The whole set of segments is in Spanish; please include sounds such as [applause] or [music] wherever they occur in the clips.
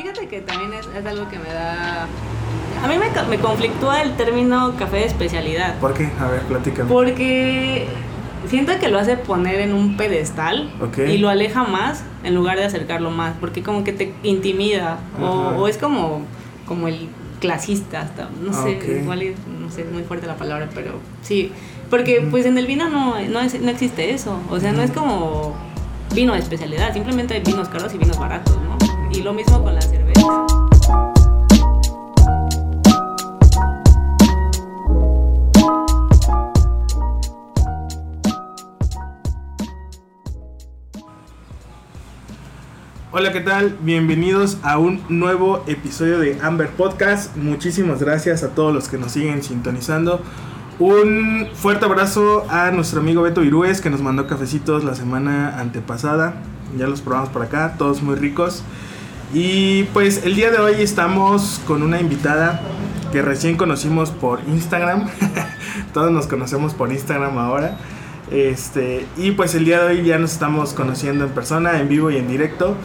Fíjate que también es, es algo que me da... A mí me, me conflictúa el término café de especialidad. ¿Por qué? A ver, platícame. Porque siento que lo hace poner en un pedestal Ok. y lo aleja más en lugar de acercarlo más, porque como que te intimida o, o es como, como el clasista hasta, no sé, Ok. igual y- no sé, es muy fuerte la palabra, pero sí, porque pues en el vino no, no, es- no existe eso, o sea, no es como vino de especialidad, simplemente hay vinos caros y vinos baratos, ¿no? Y lo mismo con Hola, ¿qué tal? Bienvenidos a un nuevo episodio de Amber Podcast. Muchísimas gracias a todos los que nos siguen sintonizando. Un fuerte abrazo a nuestro amigo Beto Irúez que nos mandó cafecitos la semana antepasada. Ya los probamos por acá, todos muy ricos. Y pues el día de hoy estamos con una invitada que recién conocimos por Instagram. [laughs] todos nos conocemos por Instagram ahora. Este, y pues el día de hoy ya nos estamos conociendo en persona, en vivo y en directo.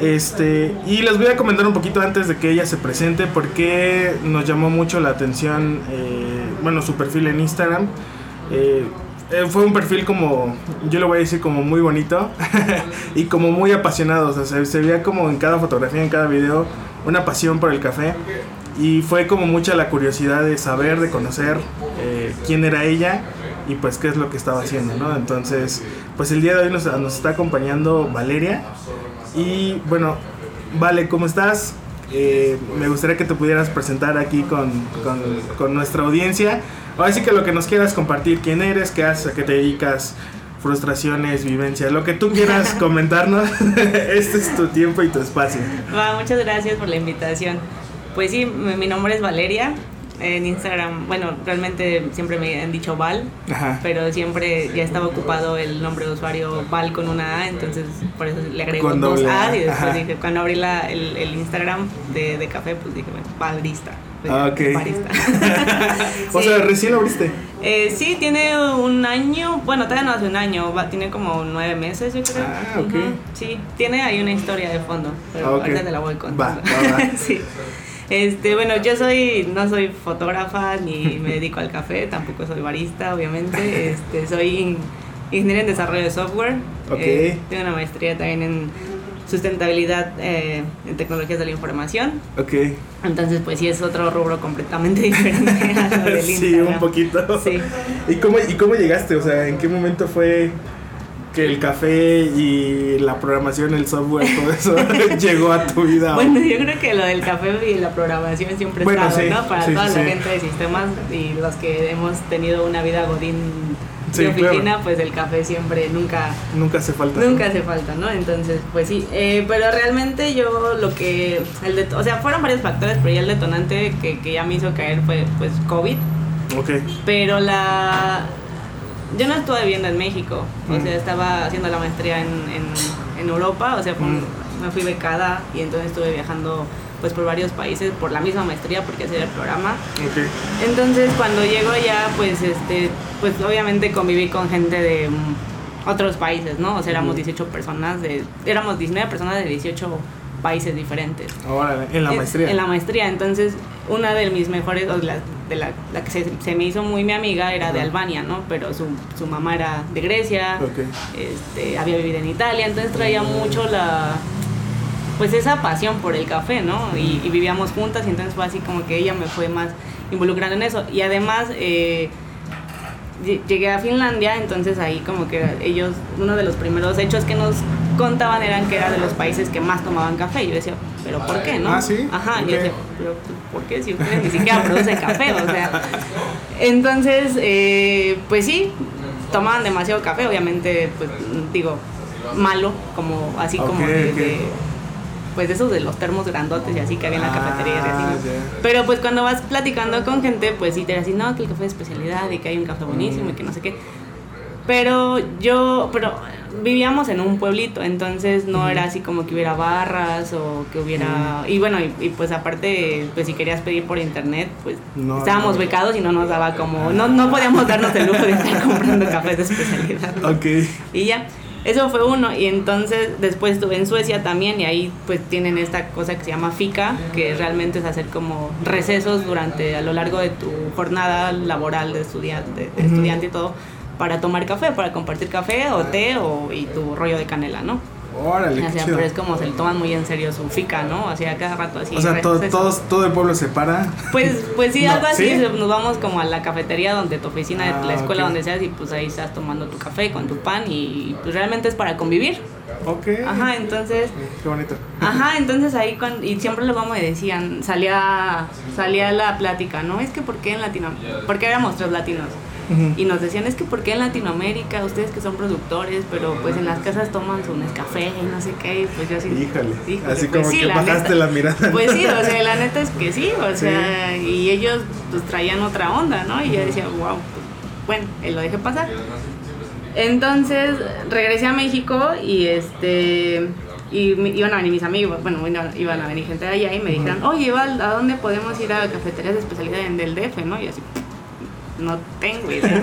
Este, y les voy a comentar un poquito antes de que ella se presente porque nos llamó mucho la atención, eh, bueno, su perfil en Instagram. Eh, eh, fue un perfil como, yo le voy a decir como muy bonito [laughs] y como muy apasionado. Se, veía como en cada fotografía, en cada video, una pasión por el café. Y fue como mucha la curiosidad de saber, de conocer quién era ella y pues qué es lo que estaba haciendo, ¿no? Entonces, pues el día de hoy nos está acompañando Valeria. Y bueno, Vale, ¿cómo estás? Eh, me gustaría que te pudieras presentar aquí con, con, con nuestra audiencia. Ahora sí que lo que nos quieras compartir, quién eres, qué haces, a qué te dedicas, frustraciones, vivencias, lo que tú quieras [laughs] comentarnos. [laughs] este es tu tiempo y tu espacio. Va, muchas gracias por la invitación. Pues sí, mi nombre es Valeria. En Instagram, bueno, realmente siempre me han dicho Val, Ajá. pero siempre ya estaba ocupado el nombre de usuario Val con una A, entonces por eso le agrego Con dos A A, y después ajá. dije, cuando abrí la, el, el Instagram de, de café, pues dije, bueno, Valista. Pues, Ah. [laughs] O sea, recién lo abriste. Eh, sí, tiene un año, bueno, todavía no hace un año, va- tiene como nueve meses, yo creo. Ah, ok. Sí, tiene ahí una historia de fondo, pero Ah, ok. ahorita te la voy contando. Va, va, va. [laughs] sí. Este, bueno, yo soy, no soy fotógrafa ni me dedico al café, tampoco soy barista, obviamente. Este, soy in- ingeniero en desarrollo de software. Ok. Eh, tengo una maestría también en sustentabilidad eh, en tecnologías de la información. Ok. Entonces, pues sí es otro rubro completamente [laughs] diferente a lo del [laughs] Sí, Instagram. un poquito. Sí. ¿Y cómo, ¿Y cómo llegaste? O sea, ¿en qué momento fue que el café y la programación, el software, todo eso [laughs] llegó a tu vida? Bueno, yo creo que lo del café y la programación siempre Bueno, estado, sí, ¿no? Para sí, toda sí, la gente de sistemas y los que hemos tenido una vida godín de oficina, claro. pues el café siempre nunca Nunca hace falta. nunca hace falta, ¿no? Entonces, pues sí, eh, pero realmente yo lo que, el det- o sea, fueron varios factores, pero ya el detonante que, que ya me hizo caer fue pues COVID, Ok. pero la... Yo no estuve viviendo en México, o Mm. sea, estaba haciendo la maestría en, en, en Europa, o sea, fue Mm. me fui becada y entonces estuve viajando pues por varios países por la misma maestría porque hacía el programa. Entonces cuando llego allá pues este pues obviamente conviví con gente de mm, otros países, ¿no? O sea, éramos Ujú. 18 personas de éramos 19 personas de 18 países diferentes. Ahora, en la En- maestría. En la maestría. Entonces, una de mis mejores, o la, de la, la que se, se me hizo muy mi amiga era de. Albania, ¿no? Pero su, su mamá era de Grecia, Ok. este, había vivido en Italia, entonces traía mucho la pues esa pasión por el café, ¿no? Y, y vivíamos juntas y entonces fue así como que ella me fue más involucrando en eso. Y además eh, lle- llegué a Finlandia, entonces ahí como que ellos, uno de los primeros hechos que nos contaban eran que era de los países que más tomaban café. Y yo decía, ¿pero por qué, no? Ah, ¿sí? Ajá, yo decía, ¿pero por qué si ustedes ni siquiera producen café? O sea, entonces, eh, pues sí, tomaban demasiado café, obviamente, pues digo, malo, como así como de, ok. de, pues esos de los termos grandotes y así que había en la Ah, cafetería y así. Pero pues cuando vas platicando con gente, pues sí te dicen, no, que el café es especialidad y que hay un café buenísimo y que no sé qué. Pero yo, pero vivíamos en un pueblito, entonces no era así como que hubiera barras o que hubiera... Y bueno, y, y, pues aparte, pues si querías pedir por internet, pues No, estábamos no. becados y no nos daba como... No, no podíamos darnos el lujo de estar [laughs] comprando cafés de especialidad. ¿no? Ok. Y ya. Eso fue uno. Y entonces después estuve en Suecia también y ahí pues tienen esta cosa que se llama FICA, que realmente es hacer como recesos durante a lo largo de tu jornada laboral de estudiante, de estudiante y todo para tomar café, para compartir café o té o, y tu rollo de canela, ¿no? Órale, O sea, pero es como se le toman muy en serio su fica, ¿no? O sea, cada rato así. O sea, todo, todos, todo el pueblo se para. Pues, pues sí, [laughs] No, algo así, ¿sí? nos vamos como a la cafetería donde tu oficina, Ah, la escuela donde seas y pues ahí estás tomando tu café con tu pan y pues realmente es para convivir. Ok. Ajá, entonces, Qué bonito. ajá, [laughs] entonces ahí cuando, y siempre luego me decían, salía, salía la plática, ¿no? Es que ¿por qué en Latinoamérica? Porque éramos tres latinos. Y nos decían, es que ¿por qué en Latinoamérica, ustedes que son productores, pero pues en las casas toman su Nescafé y no sé qué, y pues yo así... Híjole. híjole, Así pues como sí, que la bajaste neta. la mirada. Pues sí, o sea, la neta es que sí, o Sí. sea, y ellos pues traían otra onda, ¿no? Y yo decía, wow, pues, bueno, y lo dejé pasar. Entonces regresé a México y este y iban a venir mis amigos, bueno, iban iban a venir gente de allá y me dijeron, oye, Val, ¿a dónde podemos ir a cafeterías de especialidad en del DF, no? Y así, no tengo idea.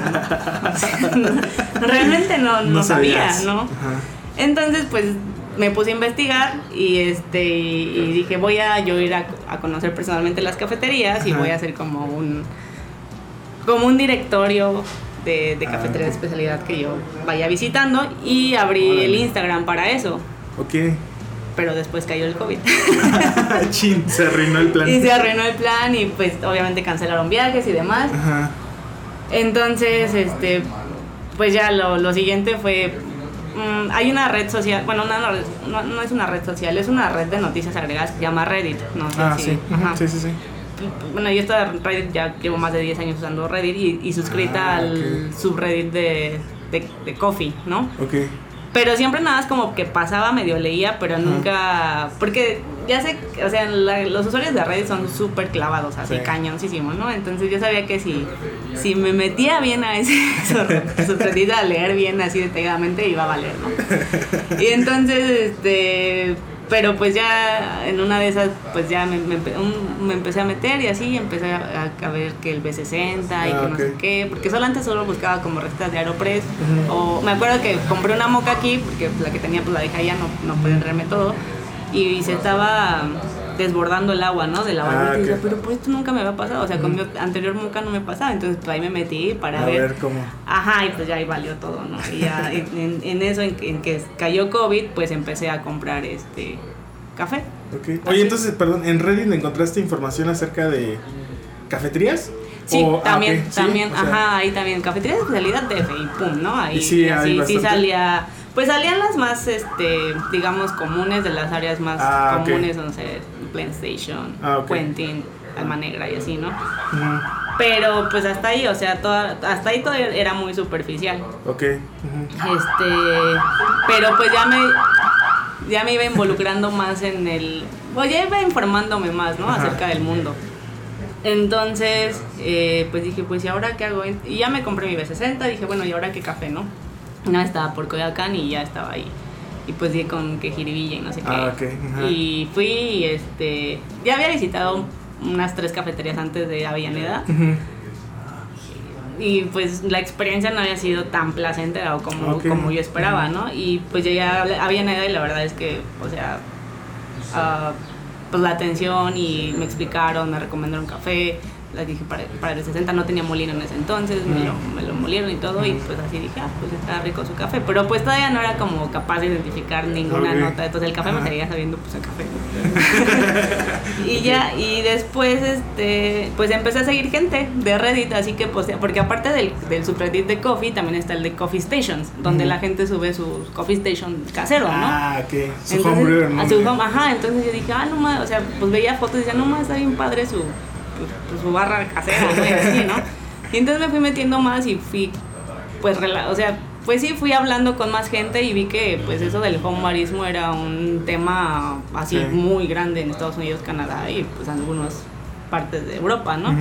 realmente no, no, sabía. ¿no? Ajá. Entonces, pues me puse a investigar y este y, dije, voy a yo ir a, a conocer personalmente las cafeterías y voy a hacer como un como un directorio de, de Ah. cafeterías de especialidad que yo vaya visitando y abrí el. Instagram para eso, Ok. pero después cayó el COVID. [laughs] Chin, se arruinó el plan. y se arruinó el plan y pues obviamente cancelaron viajes y demás. Ajá. Entonces, este, pues ya lo, lo siguiente fue, mm, hay una red social, bueno, red- no, no es una red social, es una red de noticias agregadas que se llama Reddit, no sé Ah, si- sí. Ajá. Sí, sí, sí. Bueno, yo esta Reddit ya llevo más de 10 años usando Reddit y, y suscrita Ah, al subreddit de, de, de Coffee, ¿no? Ok. Pero siempre nada más como que pasaba, medio leía, pero nunca. Porque ya sé, o sea, la- los usuarios de Reddit son súper clavados, así Sí. cañoncísimos, ¿no? Entonces yo sabía que si, si me metía bien a ese [laughs] subreddit a leer bien así detalladamente, iba a valer, ¿no? [laughs] Y entonces, este. Pero pues ya en una de esas, pues ya me, me un- me empecé a meter y así empecé a, a ver que el B60 y Ah, que no sé qué, porque solo antes solo buscaba como recetas de Aeropress. O me acuerdo que compré una moca aquí porque la que tenía pues la dejé allá, no, no pude entrarme todo. Y se estaba desbordando el agua, ¿no? De la Ah, decía, ok. pero pues esto nunca me había pasado, o sea, con mi anterior moca no me pasaba, entonces pues ahí me metí para A ver cómo. Ajá, y pues ya ahí valió todo, ¿no? Y ya en, eso, en, que- en que cayó COVID, pues empecé a comprar este café. Ok. Oye, entonces, perdón, ¿en Reddit encontraste información acerca de cafeterías? Sí, O- ah, también, sí, también, o sea, ajá, ahí también, cafetería de especialidad DF y pum, ¿no? Ahí Y sí, así, sí salía, pues salían las más, este, digamos, comunes de las áreas más Ah, comunes, no sé, Plain Station, Ah. Quentin, Alma Negra y así, ¿no? Pero pues hasta ahí, o sea, toda, hasta ahí todo era muy superficial. Ok. Este, pero pues ya me ya me iba involucrando más en el, pues ya iba informándome más, ¿no? Ajá. Acerca del mundo. Entonces, eh, pues dije, pues ¿y ahora qué hago? Y ya me compré mi B60, dije, bueno, ¿y ahora qué café, no? No, estaba por Coyoacán y ya estaba ahí. Y pues di con que jiribilla y no sé qué. Ah. Y fui, y, este, ya había visitado unas tres cafeterías antes de Avellaneda y pues la experiencia no había sido tan placentera o como, como yo esperaba, ¿no? Y pues llegué a Avellaneda y la verdad es que, o sea, ah, pues la atención y me explicaron, me recomendaron café, les dije para, para el 60 no tenía molino en ese entonces, me, lo, me lo molieron y todo y pues así dije, ah, pues está rico su café, pero pues todavía no era como capaz de identificar ninguna Ok. nota, entonces el café me seguía sabiendo pues a café. [laughs] y ya, y después, este, pues empecé a seguir gente de Reddit, así que, pues, porque aparte del, del subreddit de Coffee, también está el de Coffee Stations, donde Ujú. la gente sube su Coffee Station casero, ¿no? Ah, ok. Su Entonces, homebrewer, ¿no? a su home- ajá, entonces yo dije, ah, no más, o sea, pues veía fotos y decía, no más, está bien padre su, pues, su barra casera, ¿no? Y así, ¿no? Y entonces me fui metiendo más y fui, pues, o sea, pues sí, fui hablando con más gente y vi que, pues, eso del homebarismo era un tema así Sí. muy grande en Estados Unidos, Canadá y, pues, algunas partes de Europa, ¿no? Ujú.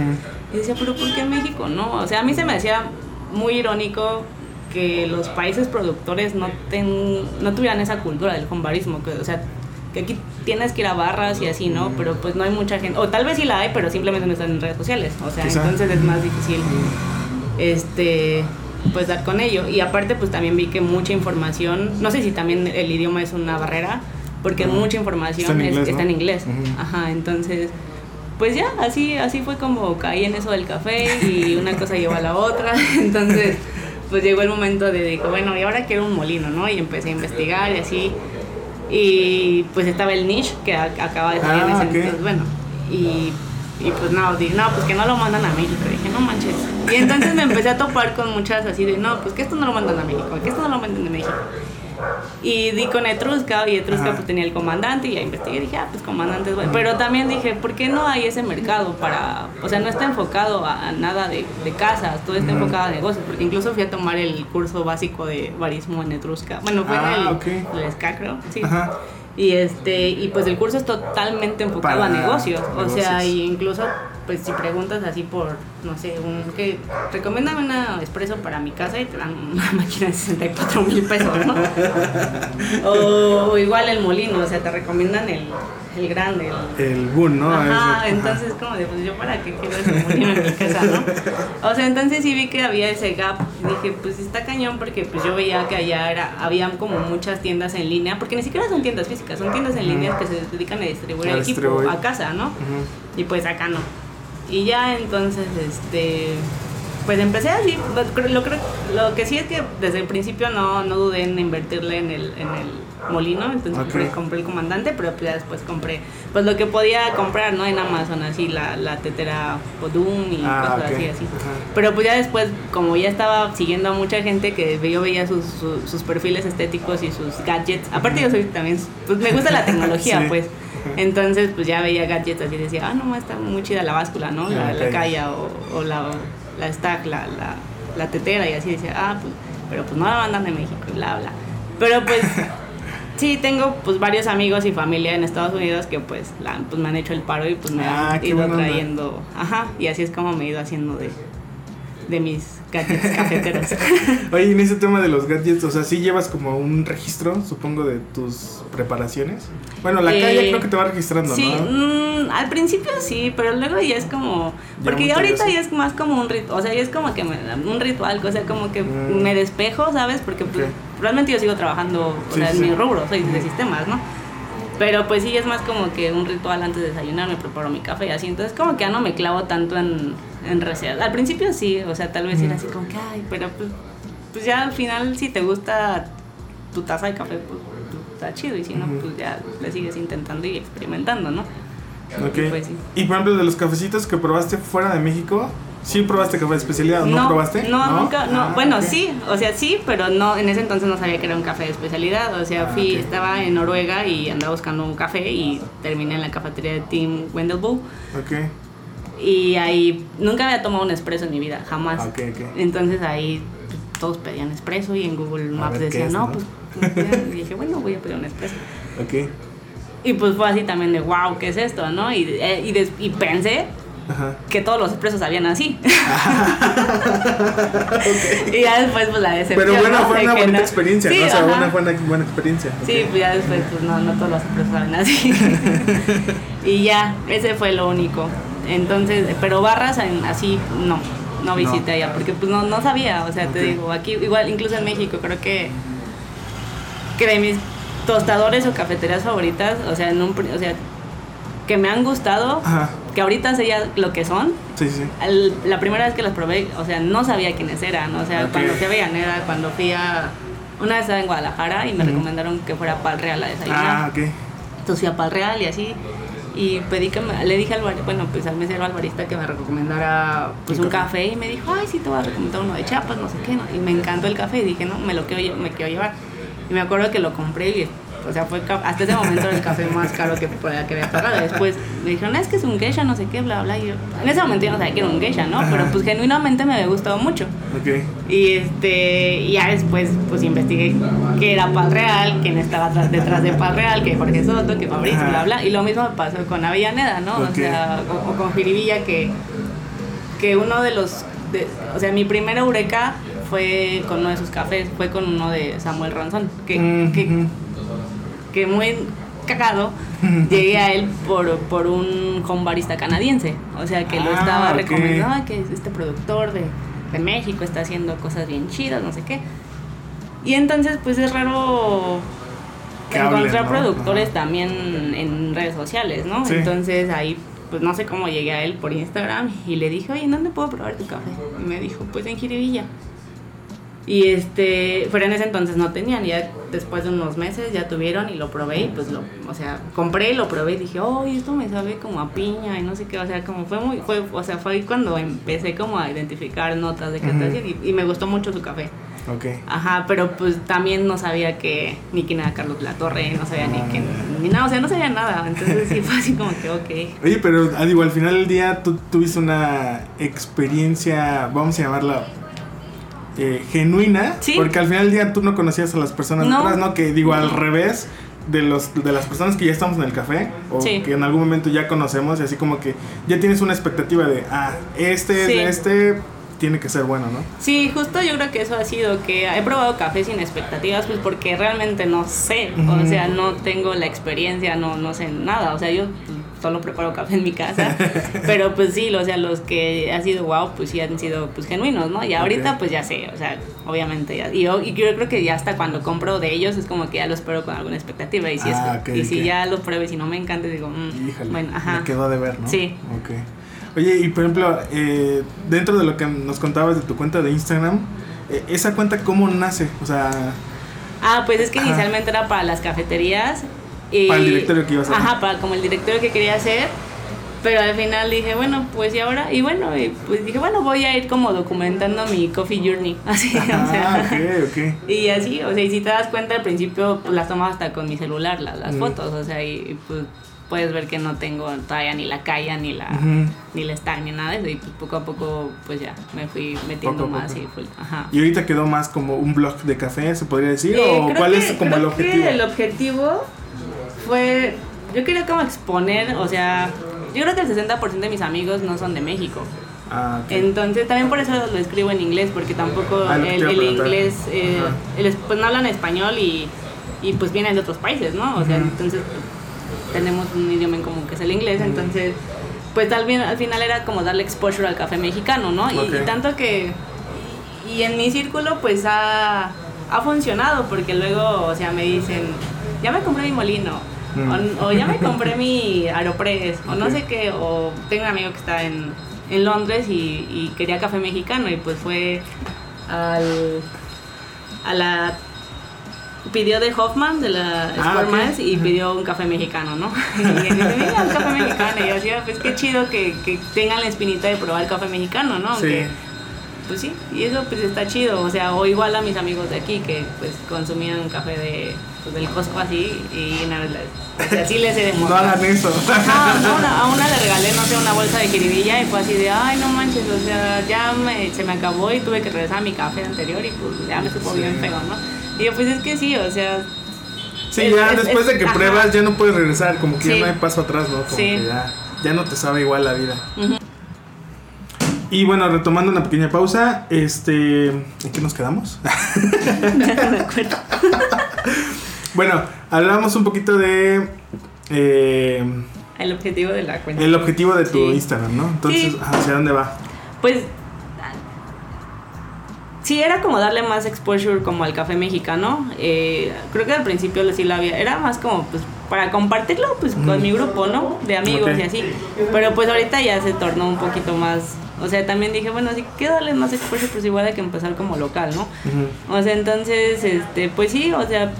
Y decía, pero ¿por qué México no? O sea, a mí se me hacía muy irónico que los países productores no, ten, no tuvieran esa cultura del homebarismo, que, o sea, que aquí tienes que ir a barras y así, ¿no? Pero pues no hay mucha gente, o tal vez sí la hay, pero simplemente no están en redes sociales, o sea, Quizá. entonces es más difícil, este, pues dar con ello. Y aparte pues también vi que mucha información, no sé si también el idioma es una barrera, porque mucha información Está en es- inglés, está ¿no? en inglés. Ujú. Ajá, entonces pues ya, así, así fue como caí en eso del café y una cosa llevó a la otra. [laughs] Entonces, pues llegó el momento de, digo, bueno, y ahora quiero un molino, ¿no? Y empecé a investigar y así. Y pues estaba el niche que acaba de salir en Ah, ese ok. entonces, bueno. Y, y pues no, dije, no, pues que no lo mandan a México. Dije, no manches. Y entonces me empecé a topar con muchas así de, no, pues que esto no lo mandan a México, que esto no lo mandan a México. Y di con Etrusca y Etrusca Ajá. pues tenía el comandante y ya investigué dije, ah, pues comandante es bueno. Pero también dije, ¿por qué no hay ese mercado para, o sea, no está enfocado a, a nada de, de casas, todo está enfocado a negocios, porque incluso fui a tomar el curso básico de barismo en Etrusca. Bueno, fue Ah, en el, ok. el SCA, creo, sí. Ajá. Y este, y pues el curso es totalmente enfocado Para a negocios. O sea, negocios. y incluso pues si preguntas así por, no sé, un que recomiéndame una expreso para mi casa y te dan una [laughs] máquina de 64 mil pesos, ¿no? [laughs] o, igual el molino, o sea, te recomiendan el, el grande, el, El Boon, ¿no? Ajá, entonces como de, pues yo para qué quiero ese molino en mi casa, ¿no? O sea, entonces sí vi que había ese gap. Dije, pues está cañón porque pues yo veía que allá era, había como muchas tiendas en línea, porque ni siquiera son tiendas físicas, son tiendas en línea que se dedican a distribuir A el equipo distribuir. a casa, ¿no? Y pues acá no. Y ya entonces, este, pues empecé así. Lo, creo- lo, que sí es que desde el principio no, no dudé en invertirle en el, en el molino. Entonces Ok. compré, compré el comandante, pero pues ya después compré pues lo que podía comprar, ¿no? En Amazon, así la, la tetera Podum y Ah, cosas así, así. Pero pues ya después, como ya estaba siguiendo a mucha gente que yo veía sus, sus, sus perfiles estéticos y sus gadgets. Aparte yo soy también, pues me gusta la tecnología, [laughs] Sí. pues. Entonces pues ya veía gadgets así y decía, ah, no, está muy chida la báscula, ¿no? La, Ah, la calla o, o la, la stack, la, la, la tetera y así decía, ah, pues, pero pues no la mandan de México y bla, bla. Pero pues [laughs] sí, tengo pues varios amigos y familia en Estados Unidos que pues, la, pues me han hecho el paro y pues me Ah, han ido onda. trayendo, ajá, y así es como me he ido haciendo de, de mis gadgets cafeteros. [laughs] Oye, en ese tema de los gadgets, o sea, sí llevas como un registro, supongo, de tus preparaciones. Bueno, la Eh, calle creo que te va registrando, Sí, ¿no? mm, al principio sí, pero luego ya es como. Porque ya ahorita ya es más como un ritual. O sea, ya es como que me, un ritual, o sea, como que Mm. me despejo, ¿sabes? Porque pues, Ok. realmente yo sigo trabajando o Sí, sea, sí. en mi rubro, soy de sistemas, ¿no? Pero pues sí, es más como que un ritual antes de desayunar, me preparo mi café y así. Entonces, como que ya no me clavo tanto en, en recetas. Al principio sí, o sea, tal vez era así como que, ay, pero pues, pues ya al final, si te gusta tu taza de café, pues, pues, está chido. Y si no, pues ya le sigues intentando y experimentando, ¿no? Ok. Pues sí. Y por ejemplo, de los cafecitos que probaste fuera de México, ¿sí probaste café de especialidad o no, probaste? No, nunca, no. Ah, bueno, sí, o sea, sí, pero no, en ese entonces no sabía que era un café de especialidad. O sea, Ah, fui, estaba en Noruega y andaba buscando un café y terminé en la cafetería de Tim Wendelbo. Ok. Y ahí nunca había tomado un espresso en mi vida, jamás. Ok, ok. Entonces ahí pues, todos pedían espresso y en Google Maps decían, es, no, ¿no? pues, pues, ya". y dije, bueno, voy a pedir un espresso. Ok. Y pues fue así también de, wow, ¿qué es esto? ¿no? Y, eh, y pensé Ajá. que todos los expresos sabían así. [laughs] Y ya después, pues la decepción. Pero bueno, ¿no? fue una bonita no- experiencia, Sí, ¿no? O sea, ajá. una buena, buena experiencia. Sí, pues ya después, pues no, no todos los expresos saben así. [laughs] y ya, ese fue lo único. Entonces, pero barras en- así, no, no visité allá, porque pues no, no sabía, o sea, te digo, aquí, igual, incluso en México, creo que, que de mis tostadores o cafeterías favoritas, o sea, en un, o sea, que me han gustado, Ajá. Que ahorita ya lo que son, Sí, sí. la primera vez que las probé, o sea, no sabía quiénes eran. O sea, cuando fui a Avellaneda, cuando fui a. Una vez estaba en Guadalajara y me recomendaron que fuera a Pal Real a desayunar. Ah, ok. Entonces fui a Pal Real y así. Y pedí que me- le dije al bar, bueno, pues al mesero al barista que me recomendara pues Un café. café y me dijo, ay, sí, te voy a recomendar uno de Chiapas, no sé qué, ¿no? Y me encantó el café y dije, no, me lo quiero, me quiero llevar. Y me acuerdo que lo compré y, o sea, fue hasta ese momento era el café más caro que, podía- que había pagado. Después me dijeron, es que es un geisha, no sé qué, bla, bla. Y yo, en ese momento yo no sabía que era un geisha, ¿no? Pero pues genuinamente me había gustado mucho. Ok. Y este, y ya después pues investigué que era Pal Real, quién estaba detrás de Pal Real, que Jorge Soto, que Fabricio, Ajá. bla, bla. Y lo mismo me pasó con Avellaneda, ¿no? O sea, o, o con Jiribilla, que, que uno de los, de- o sea, mi primera eureka fue con uno de sus cafés, fue con uno de Samuel Ronzón, que, Mm, que. Que muy cagado [laughs] llegué a él por, por un home barista canadiense. O sea, que lo Ah, estaba recomendando, "Ay, que es este productor de, en México está haciendo cosas bien chidas, no sé qué. Y entonces, pues es raro encontrar ¿no? productores Ajá. también en redes sociales, ¿no? Sí. Entonces ahí, pues no sé cómo llegué a él por Instagram y le dije, oye, ¿en dónde puedo probar tu café? Y me dijo, pues en Jiribilla. Y este, pero en ese entonces no tenían, ya después de unos meses ya tuvieron y lo probé y pues lo, o sea, compré y lo probé y dije, oh, esto me sabe como a piña y no sé qué, o sea, como fue muy, fue, o sea, fue ahí cuando empecé como a identificar notas de hacían y, y me gustó mucho su café. Ok. Ajá, pero pues también no sabía que ni quién era Carlos Latorre, no sabía ni quién, ni nada, o sea, no sabía nada, entonces sí [laughs] fue así como que, ok. Oye, pero digo, al final del día tú tuviste una experiencia, vamos a llamarla eh, genuina, Sí. porque al final del día tú no conocías a las personas No. detrás, ¿no? Que digo, al revés de los de las personas que ya estamos en el café o Sí. que en algún momento ya conocemos y así como que ya tienes una expectativa de, ah, este, Sí. este tiene que ser bueno, ¿no? Sí, justo yo creo que eso ha sido que he probado café sin expectativas, pues porque realmente no sé, o sea, no tengo la experiencia, no, no sé nada, o sea, yo solo preparo café en mi casa, [laughs] pero pues sí, o sea, los que ha sido wow, pues sí han sido pues genuinos, ¿no? Y ahorita pues ya sé, o sea, obviamente ya, y yo, y yo creo que ya hasta cuando compro de ellos es como que ya los espero con alguna expectativa y si, Ah, es, ok, y si ya los pruebo y si no me encanta digo, mm, bueno, ajá. me quedó de ver, ¿no? Sí. Ok. Oye, y por ejemplo, eh, dentro de lo que nos contabas de tu cuenta de Instagram, eh, ¿esa cuenta cómo nace? O sea, Ah, pues es que Ajá. inicialmente era para las cafeterías. Y, Para el directorio que ibas a hacer. Ajá, para como el directorio que quería hacer. Pero al final dije, bueno, pues y ahora, y bueno, y pues dije, bueno, voy a ir como documentando mi coffee journey. [laughs] Así, o ah, sea. ok, ok. Y así, o sea, y si te das cuenta al principio, pues las tomaba hasta con mi celular, las, las Mm. fotos, o sea, y, y, pues puedes ver que no tengo todavía ni la calla, ni la, Ujú. ni la stack, ni nada de eso, y pues poco a poco, pues ya, me fui metiendo Poco más poco. y fue, ajá. ¿Y ahorita quedó más como un blog de café, se podría decir? Eh, ¿O cuál que- es como el objetivo? Que el objetivo fue. Yo quería como exponer, o sea, yo creo que el 60% de mis amigos no son de México. Ah, ok. Entonces, también por eso lo escribo en inglés, porque tampoco Ah, el, el inglés, eh, el es- pues no hablan español y, y pues vienen de otros países, ¿no? O sea, Ujú. entonces pues, tenemos un idioma en común que es el inglés, entonces pues vez al final era como darle exposure al café mexicano, ¿no? Y- Ok. Y, tanto que, y en mi círculo pues ha, ha funcionado, porque luego, o sea, me dicen, ya me compré mi molino, Mm. o, o ya me compré [laughs] mi Aeropress, o no sé qué, o tengo un amigo que está en, en Londres y, y quería café mexicano y pues fue al, a la pidió de Hoffman de la Ah, ok. Miles y pidió un café mexicano, ¿no? [laughs] Y dice, mira, un café mexicano. Y yo decía, pues qué chido que, que tengan la espinita de probar el café mexicano, ¿no? Sí. Pues sí, y eso pues está chido. O sea, o igual a mis amigos de aquí que pues consumían café de, pues, del Costco así y nada, o sea, sí les he [laughs] No demostrado. hagan eso. A una, a una le regalé, no sé, una bolsa de jiribilla y fue así de, ay, no manches, o sea, ya me- se me acabó y tuve que regresar a mi café anterior y pues ya me supo Sí. bien feo, ¿no? Y yo, pues es que sí, o sea, Sí, Es- ya es- después de que ajá. pruebas ya no puedes regresar, como que Sí. ya no hay paso atrás, ¿no? Como Sí. que ya, ya no te sabe igual la vida. Ujú. Y bueno, retomando una pequeña pausa, este, ¿en qué nos quedamos? [laughs] no me acuerdo. [laughs] bueno, hablamos un poquito de eh, El objetivo de la cuenta. el objetivo de tu Sí. Instagram, ¿no? Entonces, Sí. ¿hacia dónde va? Pues sí, era como darle más exposure como al café mexicano. Eh, creo que al principio sí lo había, era más como pues para compartirlo pues con Mm. mi grupo, ¿no? De amigos y así. Pero pues ahorita ya se tornó un poquito más, o sea, también dije, bueno, sí que darle más exposure pues igual hay que empezar como local, ¿no? O sea, entonces, este, pues sí, o sea,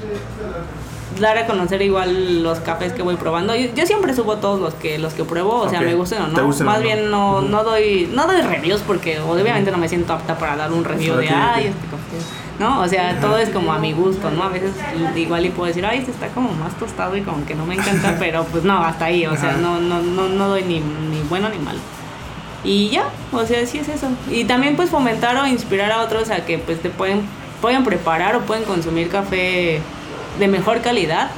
dar a conocer igual los cafés que voy probando. Yo, yo siempre subo todos los que los que pruebo, o sea, me gustan o ¿Te no. gustan o Más no? bien no, no doy no doy reviews porque obviamente no me siento apta para dar un review de ay, este café. No, o sea, todo es como a mi gusto, ¿no? A veces igual y puedo decir, ay, este está como más tostado y como que no me encanta, [laughs] pero pues no, hasta ahí, o sea, no, no, no, no doy ni, ni bueno ni malo. Y ya, o sea, sí es eso. Y también pues fomentar o inspirar a otros a que pues te pueden, pueden preparar o pueden consumir café de mejor calidad.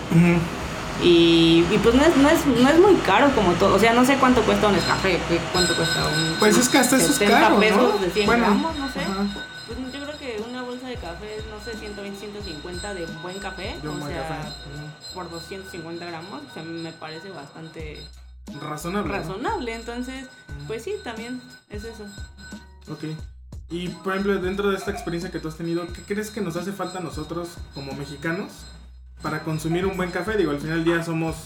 Y, y pues no es, no, es, no es muy caro como todo. O sea, no sé cuánto cuesta un café, cuánto cuesta un... Pues es que hasta eso es 70 caro, pesos ¿no? de 100 Bueno, gramos, no sé. ajá. Pues yo creo que una bolsa de café es, no sé, 120, 150 de buen café. Un o sea, café. Por 250 gramos, o sea, me parece bastante Razonable. ¿no? razonable. Entonces, pues sí, también es eso. Ok. Y por ejemplo, dentro de esta experiencia que tú has tenido, ¿qué crees que nos hace falta a nosotros como mexicanos para consumir un buen café? Digo, al final del día somos,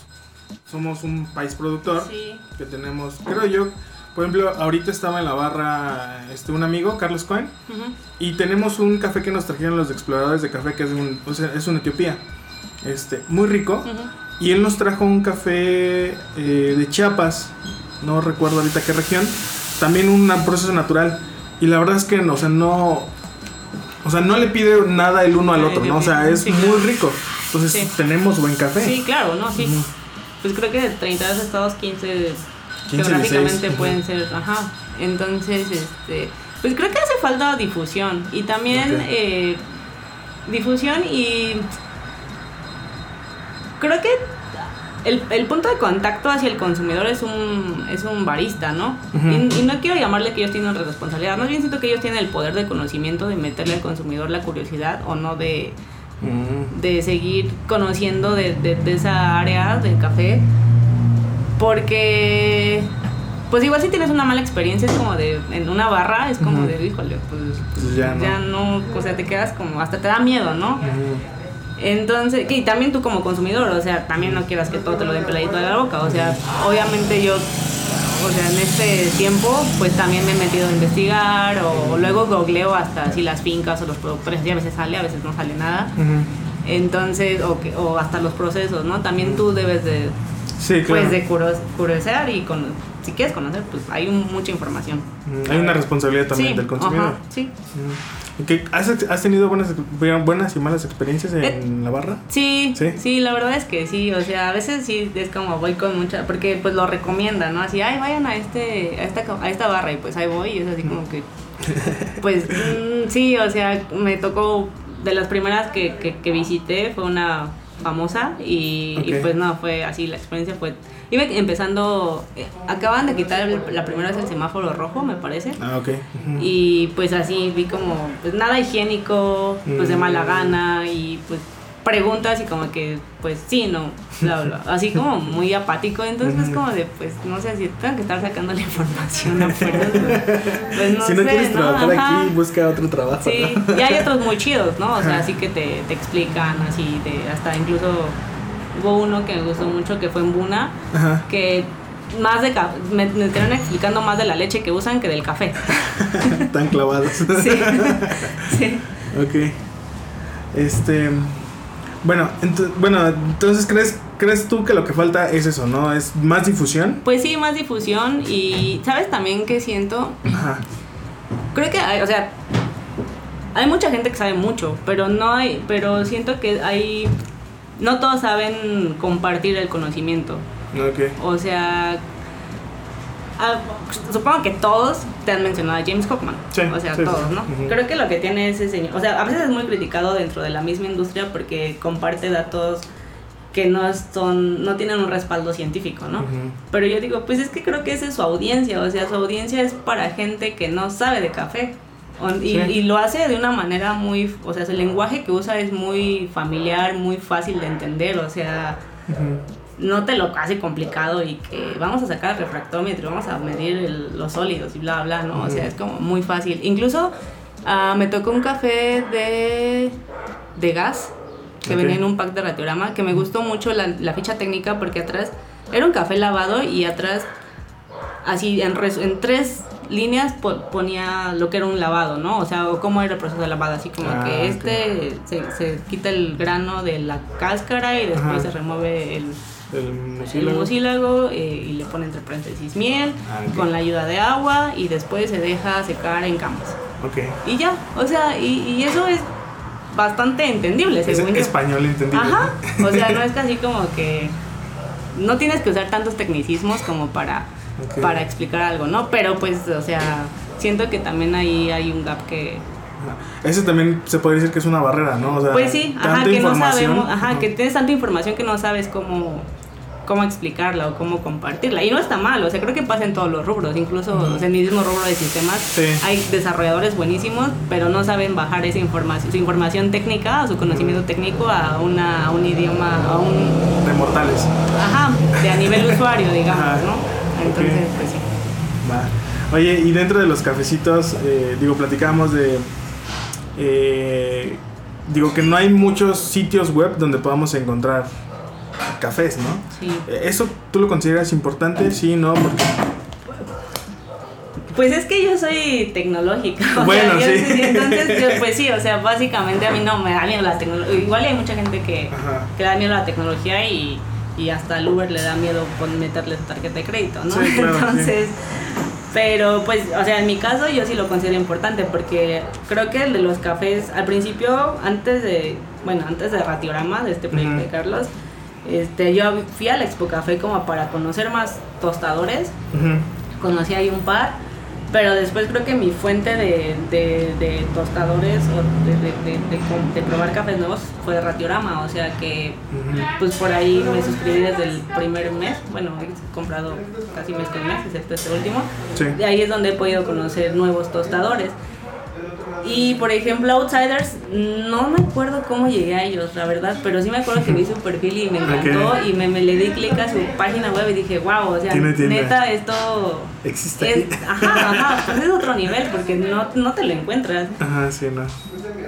somos un país productor Sí. que tenemos, creo yo, por ejemplo, ahorita estaba en la barra este, un amigo, Carlos Cohen, Ujú. y tenemos un café que nos trajeron los exploradores de café, que es, un, o sea, es una Etiopía. Este, muy rico. Ujú. Y él nos trajo un café eh, de Chiapas, no recuerdo ahorita qué región, también un proceso natural. Y la verdad es que, o sea, no, o sea, no le pide nada el uno al otro, ¿no? O sea, es sí, muy claro. rico. Entonces Sí. tenemos buen café. Sí, claro, ¿no? Sí. Pues creo que de 32 estados, 15, 15, geográficamente 16, pueden ser, ajá. Entonces, este, pues creo que hace falta difusión y también eh, difusión y creo que el, el punto de contacto hacia el consumidor es un, es un barista, ¿no? Y, y no quiero llamarle que ellos tienen responsabilidad, más bien siento que ellos tienen el poder de conocimiento de meterle al consumidor la curiosidad o no de, de seguir conociendo de, de- de esa área del café. Porque, pues igual si tienes una mala experiencia, es como de, en una barra, es como de, híjole, pues Pues ya no. ya no, o sea, te quedas como, hasta te da miedo, ¿no? Entonces, y también tú como consumidor, o sea, también no quieras que todo te lo den peladito de la boca, o sea, obviamente yo, o sea, en este tiempo, pues también me he metido a investigar, o luego googleo hasta así las fincas o los productores, y a veces sale, a veces no sale nada. Entonces, o, que, o hasta los procesos, ¿no? También tú debes de, Sí, claro. pues, de curiosear y con, si quieres conocer, pues hay un- mucha información. Mm, Hay una responsabilidad también Sí, del consumidor. ajá, sí. Mm. ¿Qué- ¿Has, has tenido buenas, buenas y malas experiencias en Eh, la barra? Sí, ¿Sí? sí, la verdad es que sí, o sea, a veces sí es como voy con mucha, porque pues lo recomiendan, ¿no? Así, ay, vayan a este, a esta, a esta barra y pues ahí voy y es así como que, [laughs] pues mm, sí, o sea, me tocó, de las primeras que, que, que visité fue una famosa y, y, pues no, fue así, la experiencia fue, iba empezando, eh, acaban de quitar el- la primera vez el semáforo rojo, me parece. Ah, ok. Y pues así vi como, pues nada higiénico, pues de Mm. mala gana y pues preguntas y como que, pues sí, no, bla, bla. Así como muy apático. Entonces es Mm. como de, pues no sé si tengo que estar sacando la información [laughs] afuera. Pues no si no sé, quieres ¿no? trabajar Ajá. aquí, busca otro trabajo. Sí, ¿no? y hay otros muy chidos, ¿no? O sea, así que te, te explican, así, de, hasta incluso hubo uno que me gustó mucho que fue en Buna, Ajá. que más de me, me estuvieron explicando más de la leche que usan que del café. [laughs] Tan clavados. Sí. [laughs] sí. ok. Este. Bueno, ento- bueno, entonces crees, crees tú que lo que falta es eso, ¿no? Es más difusión. Pues sí, más difusión y sabes también que siento, Ajá. creo que hay, o sea, hay mucha gente que sabe mucho, pero no hay, pero siento que hay, no todos saben compartir el conocimiento. O sea, ah, supongo que todos te han mencionado a James Hoffman. Sí, o sea, sí, todos, sí. ¿no? Creo que lo que tiene ese señor, o sea, a veces es muy criticado dentro de la misma industria porque comparte datos que no son, no tienen un respaldo científico, ¿no? Ujú. Pero yo digo, pues es que creo que esa es su audiencia, o sea, su audiencia es para gente que no sabe de café. O- y, Sí. y lo hace de una manera muy, o sea, el lenguaje que usa es muy familiar, muy fácil de entender, o sea. No te lo hace complicado y que vamos a sacar el refractómetro, vamos a medir el- los sólidos y bla, bla, ¿no? O sea, es como muy fácil. Incluso ah, me tocó un café de, de gas que venía en un pack de radiograma que me gustó mucho la, la ficha técnica porque atrás era un café lavado y atrás, así en, res- en tres líneas po- ponía lo que era un lavado, ¿no? O sea, o cómo era el proceso de lavado, así como Ah, que este se, se quita el grano de la cáscara y después Ajá. se remueve el, El el mucílago. eh, y le pone entre paréntesis miel Ah, con la ayuda de agua y después se deja secar en camas. Ok. Y ya, o sea, y, y eso es bastante entendible, Es según yo. español entendible. Ajá, o sea, no [laughs] es casi como que no tienes que usar tantos tecnicismos como para, Para explicar algo, ¿no? Pero pues, o sea, siento que también ahí hay un gap que... Ese también se puede decir que es una barrera, ¿no? O sea, Pues sí, ajá, que no sabemos, ajá, Ajá. que tienes tanta información que no sabes cómo, cómo explicarla o cómo compartirla. Y no está mal, o sea, creo que pasa en todos los rubros, incluso Ujú. o sea, en el mismo rubro de sistemas Sí. hay desarrolladores buenísimos, pero no saben bajar esa información, su información técnica o su conocimiento técnico a, una, a un idioma, a un, De mortales. ajá, de a nivel [laughs] usuario, digamos. ¿no? Entonces, pues sí. Va. Oye, y dentro de los cafecitos, eh, digo, platicamos de... eh, digo que no hay muchos sitios web donde podamos encontrar cafés, ¿no? Sí. Eh, ¿Eso tú lo consideras importante? Sí, no, porque... Pues es que yo soy tecnológica. [laughs] o sea, Bueno, yo sí. Entonces, yo, pues sí, o sea, [laughs] básicamente a mí no me da miedo la tecnología. Igual hay mucha gente que, que da miedo la tecnología y, y hasta al Uber le da miedo meterle su tarjeta de crédito, ¿no? Sí, [laughs] claro, sí. Entonces, pero pues, o sea, en mi caso yo sí lo considero importante porque creo que el de los cafés, al principio, antes de, bueno, antes de Ratiorama, de este proyecto de Carlos, este, yo fui al Expo Café como para conocer más tostadores conocí ahí un par, pero después creo que mi fuente de, de, de tostadores o de, de, probar cafés nuevos fue Ratiorama, o sea que pues por ahí me suscribí desde el primer mes, bueno, he comprado casi mes con mes, excepto este último, Sí. de ahí es donde he podido conocer nuevos tostadores. Y por ejemplo, Outsiders, no me acuerdo cómo llegué a ellos, la verdad, pero sí me acuerdo que vi su perfil y me encantó y me, me le di clic a su página web y dije, wow, o sea, Tiene neta, esto Existe es, ajá, ajá, pues es otro nivel porque no, no te lo encuentras. Ajá, sí, no.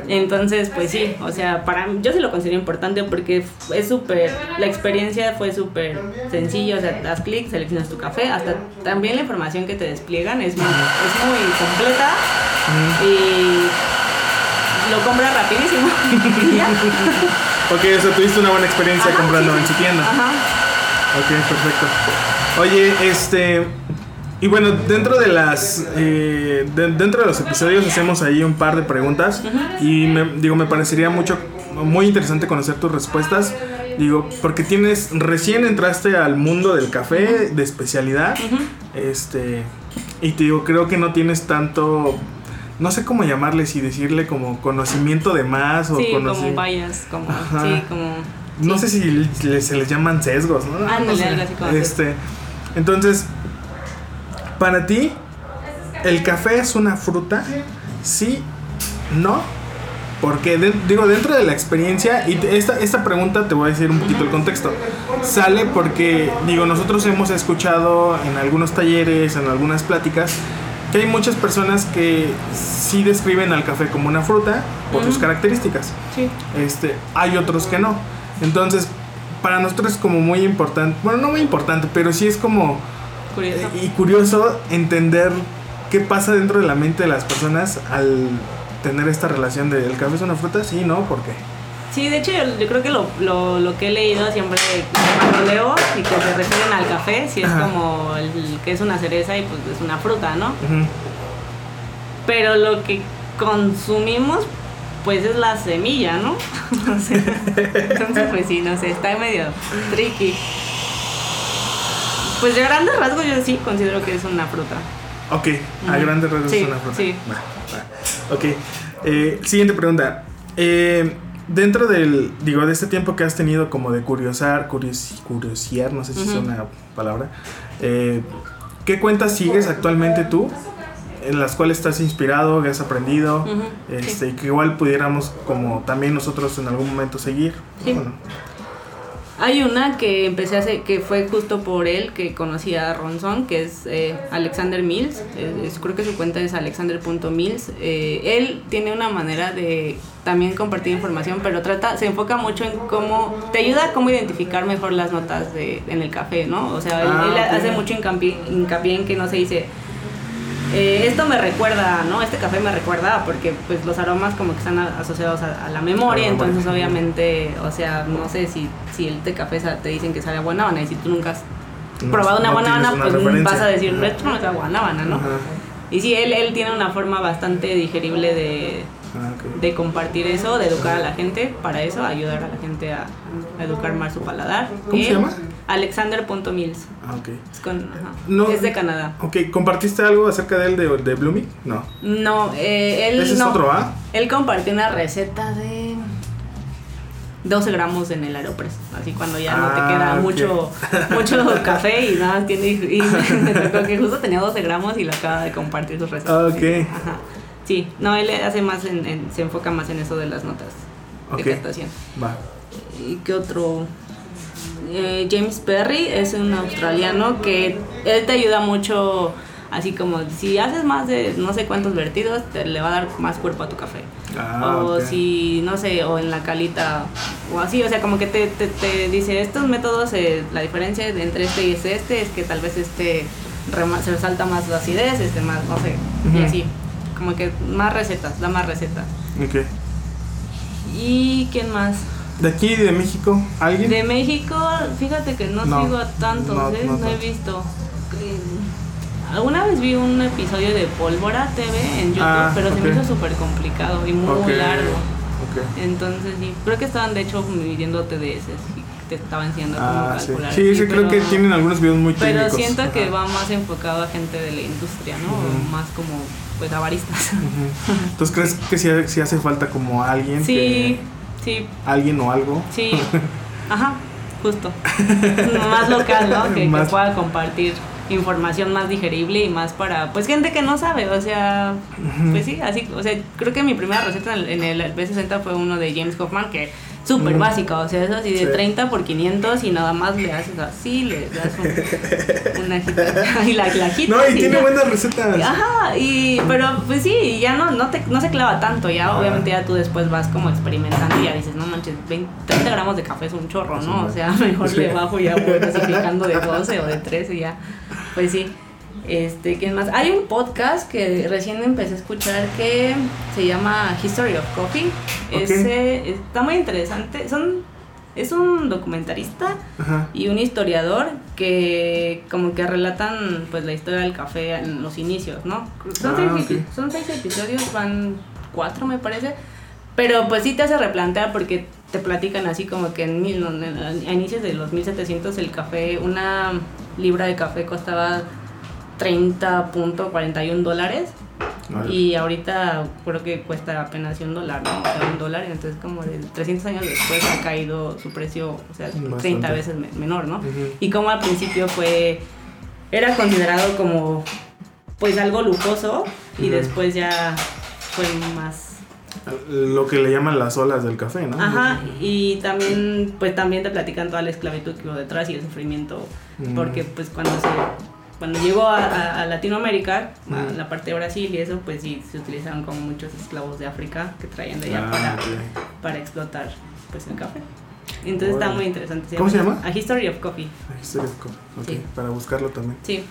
Entonces, pues sí, o sea, para mí, yo sí lo considero importante porque es súper, la experiencia fue súper sencilla, o sea, das clic, seleccionas tu café, hasta también la información que te despliegan es muy, es muy completa y lo compras rapidísimo. [laughs] Ok, o sea, tuviste una buena experiencia Ajá, comprando sí, en su tienda. Ajá. Ok, perfecto. Oye, este. Y bueno, dentro de las. eh, de- dentro de los episodios hacemos ahí un par de preguntas. Y me, digo, me parecería mucho. Muy interesante conocer tus respuestas. Digo, porque tienes. Recién entraste al mundo del café de especialidad. Este. Y te digo, creo que no tienes tanto. No sé cómo llamarle, si decirle como conocimiento de más o Sí, como Ajá. sí, como... no sí. sé si le- se les llaman sesgos, ¿no? Ándale, No sé. algo así como este, entonces, para ti, ¿el café es una fruta? Sí, no. Porque, de- digo, dentro de la experiencia, y esta, esta pregunta te voy a decir un poquito el contexto. Sale porque, digo, nosotros hemos escuchado en algunos talleres, en algunas pláticas, que hay muchas personas que sí describen al café como una fruta por sus Ujú. características Sí. este, hay otros que no. Entonces, para nosotros es como muy importante, bueno, no muy importante, pero sí es como Curioso. y curioso entender qué pasa dentro de la mente de las personas al tener esta relación de el café es una fruta, sí, no, ¿por qué? Sí, de hecho yo, yo creo que lo, lo, lo que he leído siempre cuando leo y que se refieren al café, si es Ajá. como el, que es una cereza y pues es una fruta, ¿no? Pero lo que consumimos pues es la semilla, ¿no? [laughs] Entonces pues sí, no sé, está medio tricky. Pues de grandes rasgos yo sí considero que es una fruta. Ok, a grandes rasgos Sí, es una fruta. sí. Va, va. Ok, eh, siguiente pregunta. Eh, dentro del, digo, de este tiempo que has tenido como de curiosar, curios, curiosear, no sé si es Ujú. una palabra, eh, ¿qué cuentas sigues actualmente tú? En las cuales estás inspirado, que has aprendido, Ujú, este, sí. y que igual pudiéramos como también nosotros en algún momento seguir. Sí. Bueno, Hay una que empecé a hacer, que fue justo por él que conocí a Ronson, que es eh, Alexander Mills. Eh, es- creo que su cuenta es alexander.mills. Eh, él tiene una manera de también compartir información, pero trata, se enfoca mucho en cómo, te ayuda a cómo identificar mejor las notas de, en el café, ¿no? O sea, él, Ah, él hace mucho hincapié, hincapié en que no se dice, eh, esto me recuerda, ¿no? Este café me recuerda porque pues los aromas como que están a- asociados a, a la memoria, la entonces obviamente, o sea, no sé si, si el té café te dicen que sabe a guanábana y si tú nunca has no- probado una no guanábana, una pues referencia. vas a decir, Ajá. esto no es a guanábana, ¿no? Ajá. Y sí, él, él tiene una forma bastante digerible de, Ah, de compartir eso, de educar a la gente, para eso, ayudar a la gente a, a educar más su paladar. ¿Cómo se Él- llama? Alexander.mills. Ah, ok. Es, con, ajá, No. es de Canadá. Ok, ¿compartiste algo acerca de él de, de Blooming? No. No, eh, él Ese es no. otro, ¿ah? Él compartió una receta de 12 gramos en el Aeropress. Así cuando ya no Ah, te queda ok. mucho, [laughs] mucho café y nada más tiene. Y, [laughs] y que justo tenía 12 gramos y lo acaba de compartir sus recetas. Ah, ok. Ajá. Sí, no, él hace más en, en- se enfoca más en eso de las notas de captación. Va. ¿Y qué otro? Eh, James Perry es un australiano que él te ayuda mucho Así como si haces más de no sé cuántos vertidos, te le va a dar más cuerpo a tu café. Ah, o ok. si, no sé, o en la calita, o así, o sea, como que te, te, te dice, estos métodos, eh, la diferencia entre este y este, este es que tal vez este rema- se resalta más la acidez, este más, no sé, y Ujú. así. Como que más recetas, da más recetas. Ok. ¿Y quién más? ¿De aquí, de México? ¿Alguien? De México, fíjate que no, No, sigo a tantos, no, ¿eh? no No, he visto. Alguna vez vi un episodio de Pólvora TV en YouTube, Ah, pero se ok. me hizo súper complicado y muy Ok, largo. Ok. Entonces, sí, creo que estaban de hecho midiendo TDS y te estaba enseñando cómo Ah, sí. calcular. Sí, sí, creo pero- que tienen algunos videos muy Pero técnicos. siento que Ajá. va más enfocado a gente de la industria, ¿no? Ujú. Más como, pues, avaristas. Ujú. Entonces, ¿crees que si, si hace falta como alguien? Sí, que- sí, alguien o algo. Sí, [laughs] ajá, justo. más local, ¿no? Que, pueda compartir información más digerible y más para, pues, gente que no sabe, o sea, pues sí, así, o sea, creo que mi primera receta en el, en el B60 fue uno de James Hoffman que súper Ujú. básica, o sea, es así de Sí. 30 por 500 y nada más le haces así, le das un, [laughs] una agita- [laughs] y la, la agitas No, y y tiene ya. buenas recetas. Ajá, y, pero pues sí, ya no, no, te, no se clava tanto, ya obviamente ya tú después vas como experimentando y ya dices, no manches, 20, 30 gramos de café es un chorro, ¿no? O sea, [laughs] mejor Sí. le bajo y ya voy dosificando de 12 o de 13 y ya, pues sí. Este, ¿quién más? Hay un podcast que recién empecé a escuchar que se llama History of Coffee. Ese está muy interesante. Son, es un documentarista Ajá. y un historiador que como que relatan pues la historia del café en los inicios, ¿no? Son, Ah, seis, ok. epi- son seis episodios, van cuatro me parece, pero pues sí te hace replantear porque te platican así como que en mil, a inicios de los 1700 el café, una libra de café costaba 30.41 dólares Vale. y ahorita creo que cuesta apenas un dólar, ¿no? O sea, un dólar, entonces como de 300 años después ha caído su precio, o sea, Bastante. 30 veces me- menor, ¿no? Ujú. Y como al principio fue, era considerado como, pues algo lujoso y Ujú. después ya fue más... Lo que le llaman las olas del café, ¿no? Ajá, y también, pues también te platican toda la esclavitud que hubo detrás y el sufrimiento, porque pues cuando se... Cuando llegó a, a- a Latinoamérica, a la parte de Brasil y eso, pues sí, se utilizaron como muchos esclavos de África que traían de allá Ah, para, para explotar pues el café. Entonces está Órale. muy interesante. ¿Cómo se llama? A History of Coffee. Ah, Historia de coffee. Ok, Sí. para buscarlo también. Sí,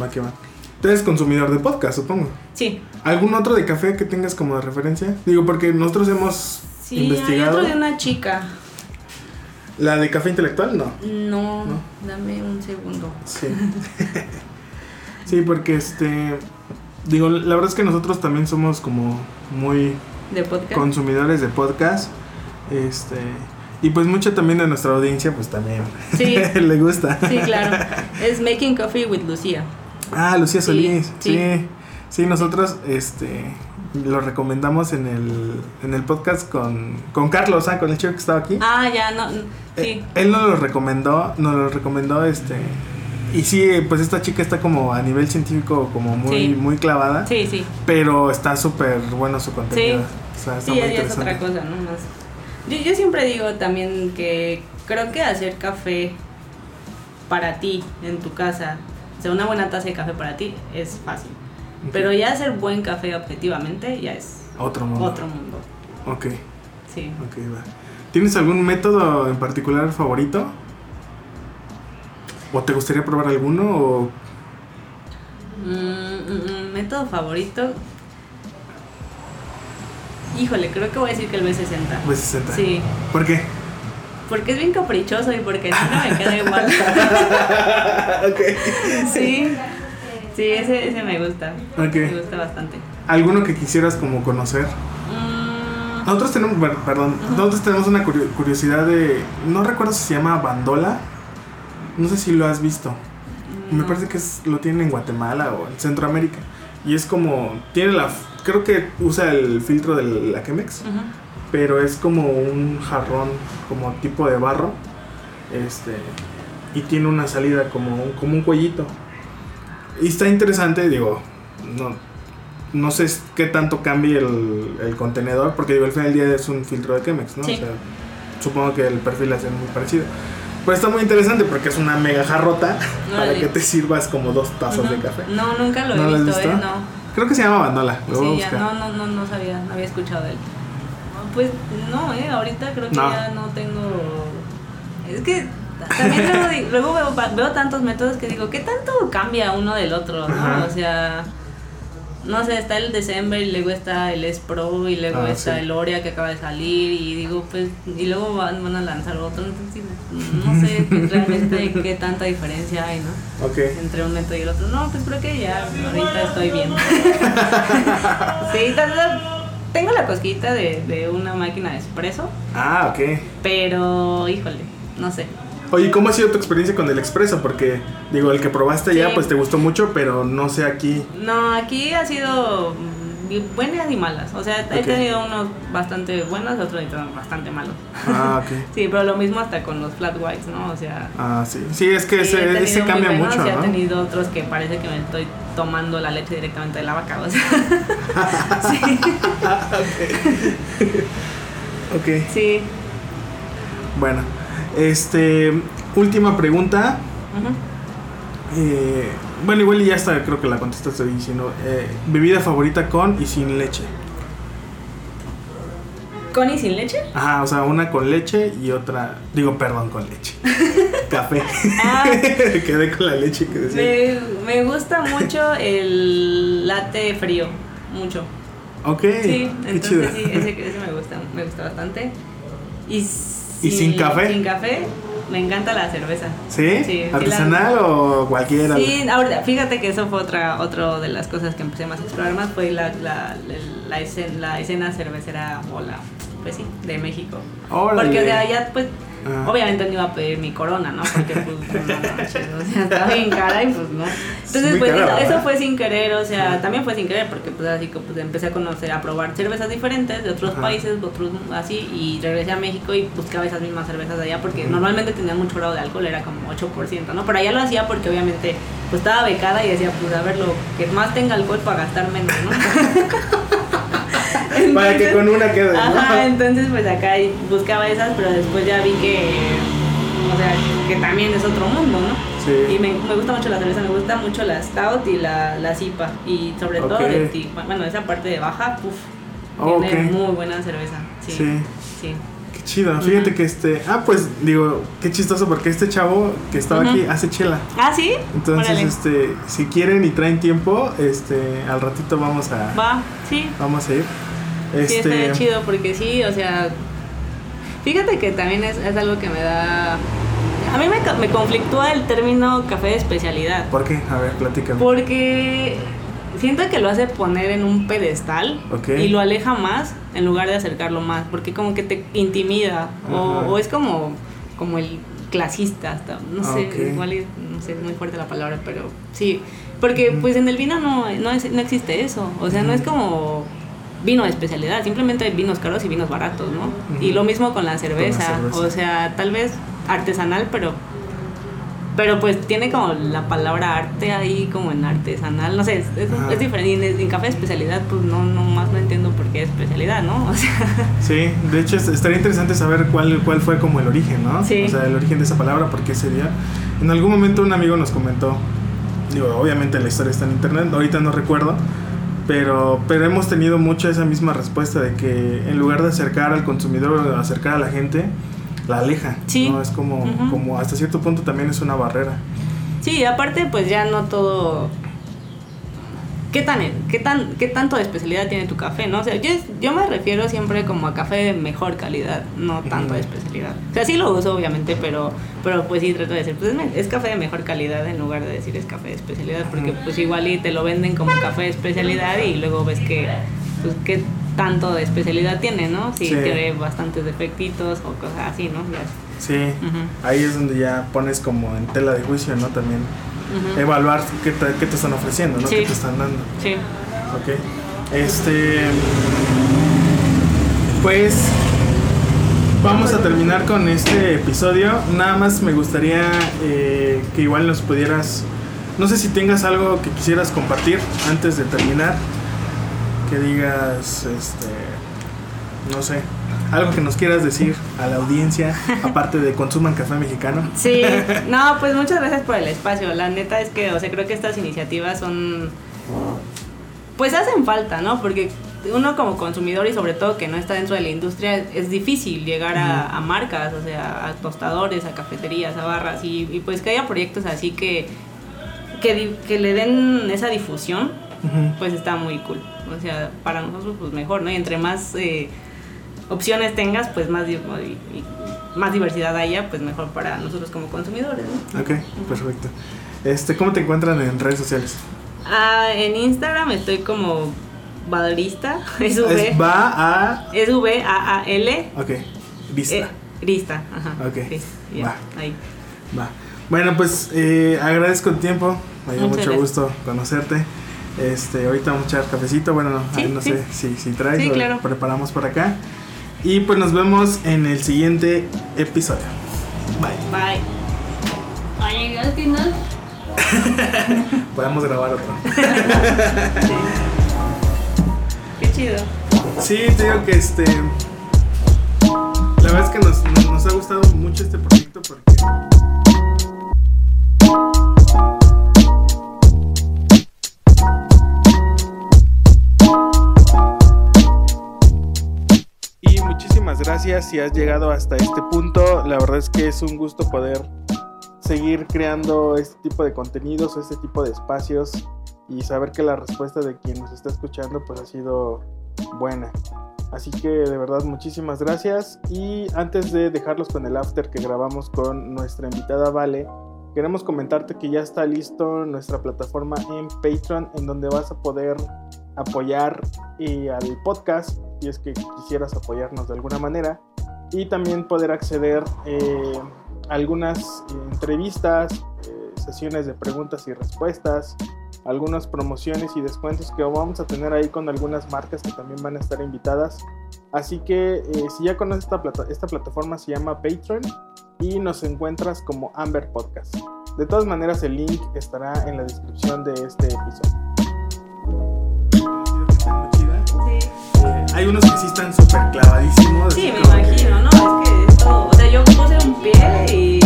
Va que va. Tú eres consumidor de podcast, supongo. sí. ¿Algún otro de café que tengas como de referencia? Digo, porque nosotros hemos Sí, hay investigado. otro de una chica. ¿La de café intelectual? No. No, ¿No? dame un segundo. Sí. [laughs] sí, porque este. Digo, la verdad es que nosotros también somos como muy ¿De podcast? consumidores de podcast. Este. Y pues mucha también de nuestra audiencia, pues también Sí. [laughs] le gusta. Sí, claro. Es Making Coffee with Lucía. Ah, Lucía Solís. Sí, sí. sí. nosotros este lo recomendamos en el, en el podcast con, con Carlos, ah, con el chico que estaba aquí. Ah, ya, no. Eh, Sí. él nos lo recomendó, nos lo recomendó este y sí, pues esta chica está como a nivel científico como muy Sí. muy clavada, Sí, sí. pero está súper bueno su contenido. Sí. O sea, está Sí, muy es otra cosa, ¿no? Más. Yo, yo siempre digo también que creo que hacer café para ti en tu casa, o sea, una buena taza de café para ti es fácil. Pero ya hacer buen café objetivamente ya es Otro mundo. otro mundo. Ok, Sí. ok, va. ¿Tienes algún método en particular favorito? ¿O te gustaría probar alguno? O... Mm, mm, mm, método favorito. Híjole, creo que voy a decir que el B60. B60? Sí, ¿Por qué? porque es bien caprichoso y porque nunca me [laughs] queda igual. ok. sí, sí, ese, ese me gusta. Me gusta bastante. ¿Alguno que quisieras como conocer? Mm, Nosotros tenemos, per- perdón, nosotros tenemos una curio- curiosidad de, no recuerdo si se llama Bandola, no sé si lo has visto, me parece que es, lo tienen en Guatemala o en Centroamérica, y es como, tiene la, creo que usa el filtro de la Chemex, Ujú. pero es como un jarrón, como tipo de barro, este, y tiene una salida como un, como un cuellito, y está interesante, digo, no, no sé qué tanto cambie el, el contenedor, porque digo, al final del día es un filtro de Chemex, ¿no? Sí. O sea, supongo que el perfil va a ser muy parecido. Pues está muy interesante porque es una mega jarrota [laughs] para Órale. que te sirvas como dos tazas de Ujú. café. No, nunca lo he ¿No visto, visto? ¿eh? No. Creo que se llama Bandola. Lo Sí, ya, no, no, no, no sabía, no había escuchado de él. No, Pues no, eh, ahorita creo que No. ya no tengo. Es que también luego, luego veo, veo tantos métodos que digo, ¿qué tanto cambia uno del otro? O sea, no sé, está el December y luego está el S Pro y luego Ah, está sí. el Oria que acaba de salir y digo, pues, y luego van, van a lanzar otro. Entonces, no sé [laughs] realmente qué tanta diferencia hay, ¿no? Ok. entre un método y el otro. No, pues creo que ya ahorita estoy bien. [laughs] sí, tal vez tengo la cosquita de, de una máquina de espresso, Ah, ok. pero híjole, no sé. Oye, ¿cómo ha sido tu experiencia con el expreso? Porque, digo, el que probaste ya, pues te gustó mucho, pero no sé aquí. No, aquí ha sido mm, buenas y malas. O sea, he Ok. tenido unos bastante buenos, otros bastante malos. Ah, ok. [laughs] Sí, pero lo mismo hasta con los flat whites, ¿no? O sea, Ah, sí. Sí, es que sí, ese, cambia buenos mucho, y he ¿no? tenido otros que parece que me estoy tomando la leche directamente de la vaca, o sea. [laughs] sí. [laughs] Ok. Sí. Bueno, este. Última pregunta. Eh, bueno, igual y ya está, creo que la contestaste sino eh, bebida favorita con y sin leche. ¿Con y sin leche? Ajá, o sea, una con leche y otra, digo, perdón, con leche. [laughs] Café. Ah. [laughs] Quedé con la leche que decía. Me, me gusta mucho el latte frío, mucho. Ok, Sí, entonces chido. sí, ese, ese me gusta, me gusta bastante. Y, ¿Y sin café? Sin café, me encanta la cerveza. ¿Sí? Sí, sí, ¿Artesanal o cualquiera? Sí, ahora, fíjate que eso fue otra, otra de las cosas que empecé más a explorar más, fue la, la, la, la escena, la escena cervecera o la, pues sí, de México. Órale. Porque de allá, pues, Ah. obviamente no iba a pedir mi corona, ¿no? Porque, pues, no [laughs] manches, o sea, estaba bien cara y pues no. Entonces, pues, cara, eso, eso fue sin querer, o sea, también fue sin querer, porque, pues, así que pues, empecé a conocer, a probar cervezas diferentes de otros países, de otros así, y regresé a México y buscaba esas mismas cervezas de allá, porque normalmente tenían mucho grado de alcohol, era como 8%, ¿no? Pero allá lo hacía porque, obviamente, pues, estaba becada y decía, pues, a ver, lo que más tenga alcohol para gastar menos, ¿no? [laughs] Para que con una quede, ¿no? Ajá, entonces pues acá buscaba esas, pero después ya vi que, o sea, que también es otro mundo, ¿no? Sí. Y me, me gusta mucho la cerveza, me gusta mucho la Stout y la, la Zipa. Y sobre todo Ok. de ti, bueno, esa parte de baja, uff, Oh, tiene ok. muy buena cerveza. Sí. Sí. Sí. Qué chido. Fíjate que este. Ah, pues digo, qué chistoso porque este chavo que estaba aquí hace chela. Ah, sí. Entonces, Órale. este, si quieren y traen tiempo, este, al ratito vamos a, Va, sí. vamos a ir. Sí, Este, estaría chido porque sí, o sea, fíjate que también es, es algo que me da... A mí me, me conflictúa el término café de especialidad. ¿Por qué? A ver, platícame. Porque siento que lo hace poner en un pedestal y lo aleja más en lugar de acercarlo más, porque como que te intimida o, es como, como el clasista, hasta, no sé, igual y- no sé, es muy fuerte la palabra, pero sí, porque pues en el vino no, no, es- no existe eso, o sea, no es como vino de especialidad, simplemente hay vinos caros y vinos baratos, ¿no? Y Ujú. lo mismo con la cerveza, cerveza. o sea, tal vez artesanal, pero pero pues tiene como la palabra arte ahí como en artesanal, no sé, es, es, es diferente. Y en, en café de especialidad, pues no, no más no entiendo por qué es especialidad, ¿no? [laughs] O sea, Sí, de hecho es- estaría interesante saber cuál, cuál fue como el origen, ¿no? Sí. O sea, el origen de esa palabra, por qué sería. En algún momento un amigo nos comentó, digo, obviamente la historia está en internet, ahorita no recuerdo, pero, pero hemos tenido mucho esa misma respuesta de que en lugar de acercar al consumidor o acercar a la gente, la aleja. Sí. ¿no? Es como, como hasta cierto punto también es una barrera. sí, aparte pues ya no todo... ¿Qué tan, qué, tan, ¿Qué tanto de especialidad tiene tu café, no? O sea, yo, yo me refiero siempre como a café de mejor calidad, no tanto de especialidad. O sea, sí lo uso obviamente, pero, pero pues sí trato de decir, pues es, café de mejor calidad en lugar de decir es café de especialidad, porque pues igual y te lo venden como café de especialidad y luego ves que, pues qué tanto de especialidad tiene, ¿no? Si Sí. tiene bastantes defectitos o cosas así, ¿no? Ya. Sí, Ujú, ahí es donde ya pones como en tela de juicio, ¿no? También evaluar qué te, qué te están ofreciendo, ¿no? Sí. ¿Qué te están dando? Sí. Ok. Este. Pues. Vamos a terminar con este episodio. Nada más me gustaría eh, que igual nos pudieras. No sé si tengas algo que quisieras compartir antes de terminar. Que digas, este. No sé. Algo que nos quieras decir a la audiencia, aparte de consuman café mexicano. Sí, [laughs] no, pues muchas gracias por el espacio. La neta es que, o sea, creo que estas iniciativas son, pues hacen falta, ¿no? Porque uno como consumidor y sobre todo que no está dentro de la industria, es difícil llegar a, marcas, o sea, a tostadores, a cafeterías, a barras, y, pues que haya proyectos así que, que, le den esa difusión, pues está muy cool. O sea, para nosotros pues mejor, ¿no? Y entre más eh, opciones tengas, pues más, más diversidad haya, pues mejor para nosotros como consumidores, ¿no? Ok, perfecto. Este, ¿Cómo te encuentran en redes sociales? Ah, en Instagram estoy como Valista. [laughs] Es V. Es va a. Es V A A L. Ok. Vista. Eh, Vista, ajá. Ok. va. Ahí. Va. Bueno, pues eh, agradezco el tiempo. Me dio mucho gusto conocerte. Este, ahorita vamos a echar cafecito. Bueno, no, sé si, si traes. Sí, claro. preparamos por acá. Y pues nos vemos en el siguiente episodio. Bye. Bye. Oye, al final. Podemos grabar otro. [laughs] chido. Sí, te digo que este. La verdad es que nos, nos, ha gustado mucho este proyecto porque. Gracias si has llegado hasta este punto. La verdad es que es un gusto poder seguir creando este tipo de contenidos, este tipo de espacios y saber que la respuesta de quien nos está escuchando pues ha sido buena. Así que de verdad muchísimas gracias y antes de dejarlos con el after que grabamos con nuestra invitada Vale, queremos comentarte que ya está listo nuestra plataforma en Patreon en donde vas a poder apoyar y al podcast si es que quisieras apoyarnos de alguna manera y también poder acceder eh, a algunas eh, entrevistas, eh, sesiones de preguntas y respuestas, algunas promociones y descuentos que vamos a tener ahí con algunas marcas que también van a estar invitadas. Así que eh, si ya conoces esta, plata esta plataforma se llama Patreon y nos encuentras como Amber Podcast. De todas maneras el link estará en la descripción de este episodio. Hay unos que sí están súper clavadísimos. Sí, me imagino, ¿no? Es que esto, o sea, yo puse un pie y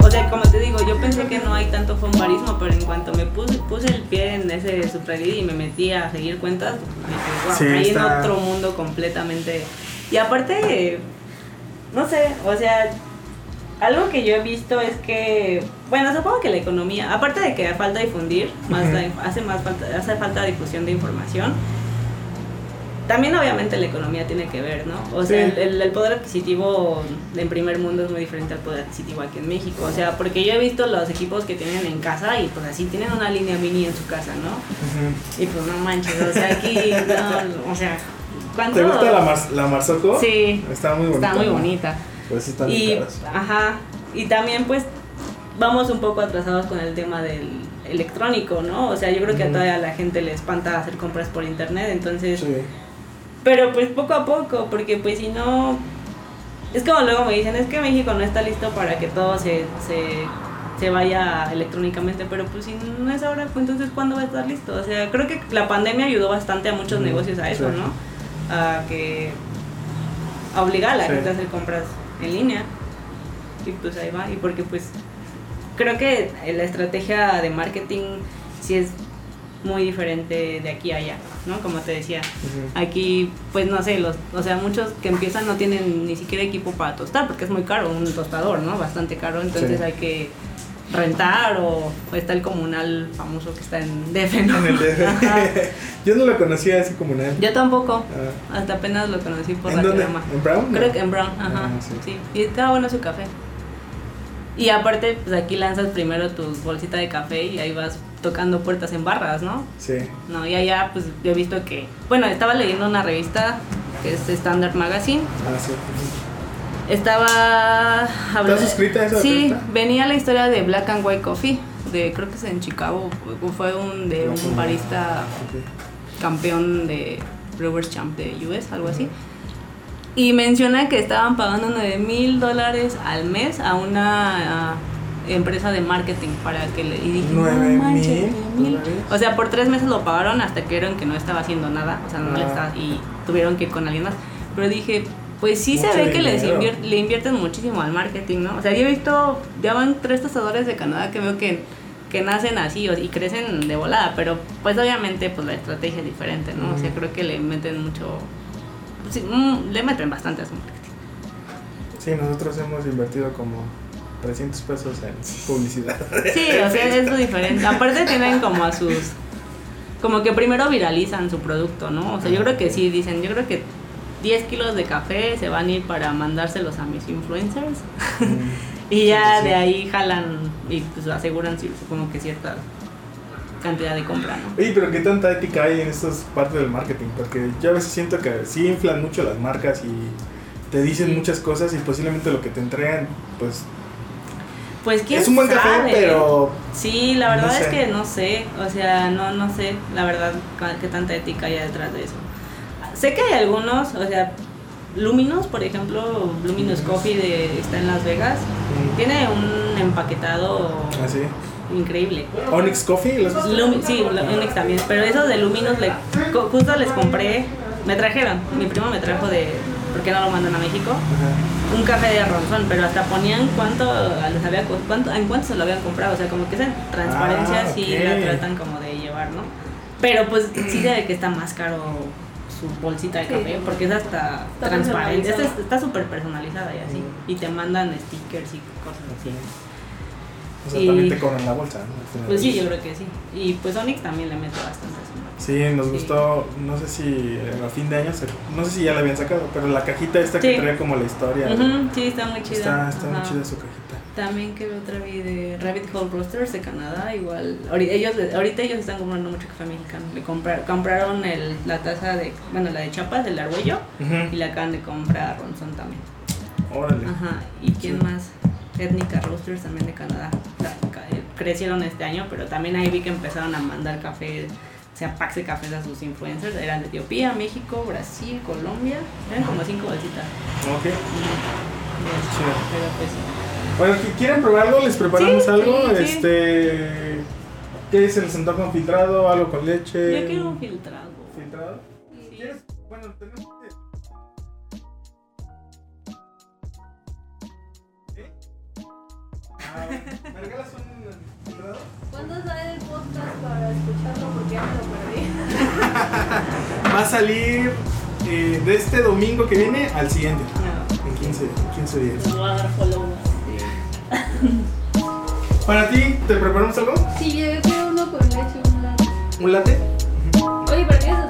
o sea, como te digo, yo pensé que no hay tanto fombarismo, pero en cuanto me puse, puse el pie en ese subreddit y me metí a seguir cuentas, me wow, ahí en otro mundo completamente. Y aparte, no sé, o sea, algo que yo he visto es que, bueno, supongo que la economía, aparte de que falta difundir, más hace más falta, hace falta difusión de información también obviamente la economía tiene que ver, ¿no? O sea, el, poder adquisitivo en primer mundo es muy diferente al poder adquisitivo aquí en México. O sea, porque yo he visto los equipos que tienen en casa y pues así tienen una línea mini en su casa, ¿no? Y pues no manches, o sea, aquí, [laughs] no, o sea, ¿cuánto? ¿Te gusta la, Mar la Marzocco? Sí. Está muy bonita. Está muy bonita. Pues están y, Ajá. Y también pues vamos un poco atrasados con el tema del electrónico, ¿no? O sea, yo creo que a toda la gente le espanta hacer compras por internet, entonces... Sí pero pues poco a poco, porque pues si no... Es como luego me dicen, es que México no está listo para que todo se, se, vaya electrónicamente, pero pues si no es ahora, pues entonces ¿cuándo va a estar listo? O sea, creo que la pandemia ayudó bastante a muchos negocios a eso, ¿no? A que... a obligar a la gente a hacer compras en línea. Y pues ahí va, y porque pues creo que la estrategia de marketing sí es muy diferente de aquí a allá, ¿no? Como te decía, aquí, pues no sé, los, o sea, muchos que empiezan no tienen ni siquiera equipo para tostar, porque es muy caro un tostador, ¿no? Bastante caro, entonces hay que rentar o, está el comunal famoso que está en DF, ¿no? En el [laughs] DF. Yo no lo conocía ese comunal. Yo tampoco, ah. hasta apenas lo conocí por la dónde? ¿En Brown? Creo que en Brown, ajá, ah, sí. Y estaba bueno su café. Y aparte, pues aquí lanzas primero tu bolsita de café y ahí vas tocando puertas en barras, ¿no? Sí. No, y allá pues yo he visto que, bueno, estaba leyendo una revista que es Standard Magazine. Ah, sí. Estaba ¿Estás suscrita a esa Sí, venía la historia de Black and White Coffee, de creo que es en Chicago, fue un de un barista campeón de Brewers Champ de US, algo así. Y menciona que estaban pagando 9 mil dólares al mes a una empresa de marketing para que le y dije, 9 mil. O sea, por tres meses lo pagaron hasta que vieron que no estaba haciendo nada, o sea, no le ah. estaba, y tuvieron que ir con alguien más. Pero dije, Pues sí se ve que les invier- le invierten muchísimo al marketing, ¿no? O sea, yo he visto, ya van tres tostadores de Canadá que veo que, que nacen así o- y crecen de volada, pero pues obviamente pues la estrategia es diferente, ¿no? O sea, creo que le meten mucho, sí, mm, le meten bastante a su marketing. Sí, nosotros hemos invertido como 300 pesos en publicidad. [laughs] Sí, o sea, es diferente. Aparte tienen como a sus, como que primero viralizan su producto, ¿no? O sea, yo creo que sí, dicen, yo creo que 10 kilos de café se van a ir para mandárselos a mis influencers. [laughs] Y ya Sí, sí. de ahí jalan y pues aseguran supongo que cierta cantidad de compra, ¿no? Oye, pero qué tanta ética hay en estas partes del marketing, porque yo a veces siento que sí inflan mucho las marcas y te dicen Sí. muchas cosas y posiblemente lo que te entregan, pues Pues quién es un buen sabe? café, pero Sí, la verdad no es sé. que no sé, o sea, no no sé, la verdad qué tanta ética hay detrás de eso. Sé que hay algunos, o sea, Luminous, por ejemplo, Luminous Coffee de, está en Las Vegas, mm, tiene un empaquetado así. increíble. Onyx Coffee, ¿los? Lumi- sí, Unix también, pero esos de Luminous le, justo les compré, me trajeron, mi primo me trajo de, ¿por qué no lo mandan a México? Ajá. Un café de ronzón, pero hasta ponían cuánto les había cuánto, en cuánto se lo habían comprado, o sea, como que esa transparencia Ah, sí la tratan como de llevar, ¿no? Pero pues sí se ve que está más caro su bolsita de Sí. café, porque es hasta Está transparente, está súper personalizada y así, Mm. y te mandan stickers y cosas así. O sea, Y- también te cobran la bolsa, ¿no? Pues sí, yo creo que sí. Y pues Onyx también le mete bastante. Sí, nos Sí. gustó, no sé si a fin de año, no sé si ya la habían sacado, pero la cajita esta que Sí. trae como la historia. Ujú, sí, está muy chida. Está, está muy chida su cajita. También que otra vi de Rabbit Hole Roasters de Canadá, igual. Ellos, ahorita ellos están comprando mucho café mexicano. Le comprar, compraron el, la taza de, bueno, la de Chiapas, del Argüello, y Ujú. le acaban de comprar a Ronson también. Órale. Ajá. ¿Y quién Sí. más? Étnica Roasters también de Canadá. Crecieron este año, pero también ahí vi que empezaron a mandar café, o sea, packs de cafés a sus influencers. Eran de Etiopía, México, Brasil, Colombia. Eran como cinco bolsitas. Ok. Y-. Pero pues sí. Bueno, ¿qui- ¿quieren probar algo? ¿Les preparamos Sí, algo? sí. Este. ¿Qué se les antoja un filtrado? ¿Algo con leche? Yo quiero un filtrado. ¿Filtrado? Sí. ¿Quieres? Bueno, tenemos escucharlo? Porque ya me lo perdí. [laughs] Va a salir eh, de este domingo que viene al siguiente. No. En 15, en 15 días. Les voy a dar follow. [laughs] Para ti, ¿te preparamos algo? Sí, yo quiero uno con leche, un latte. ¿Un latte? Oye, ¿pero quieres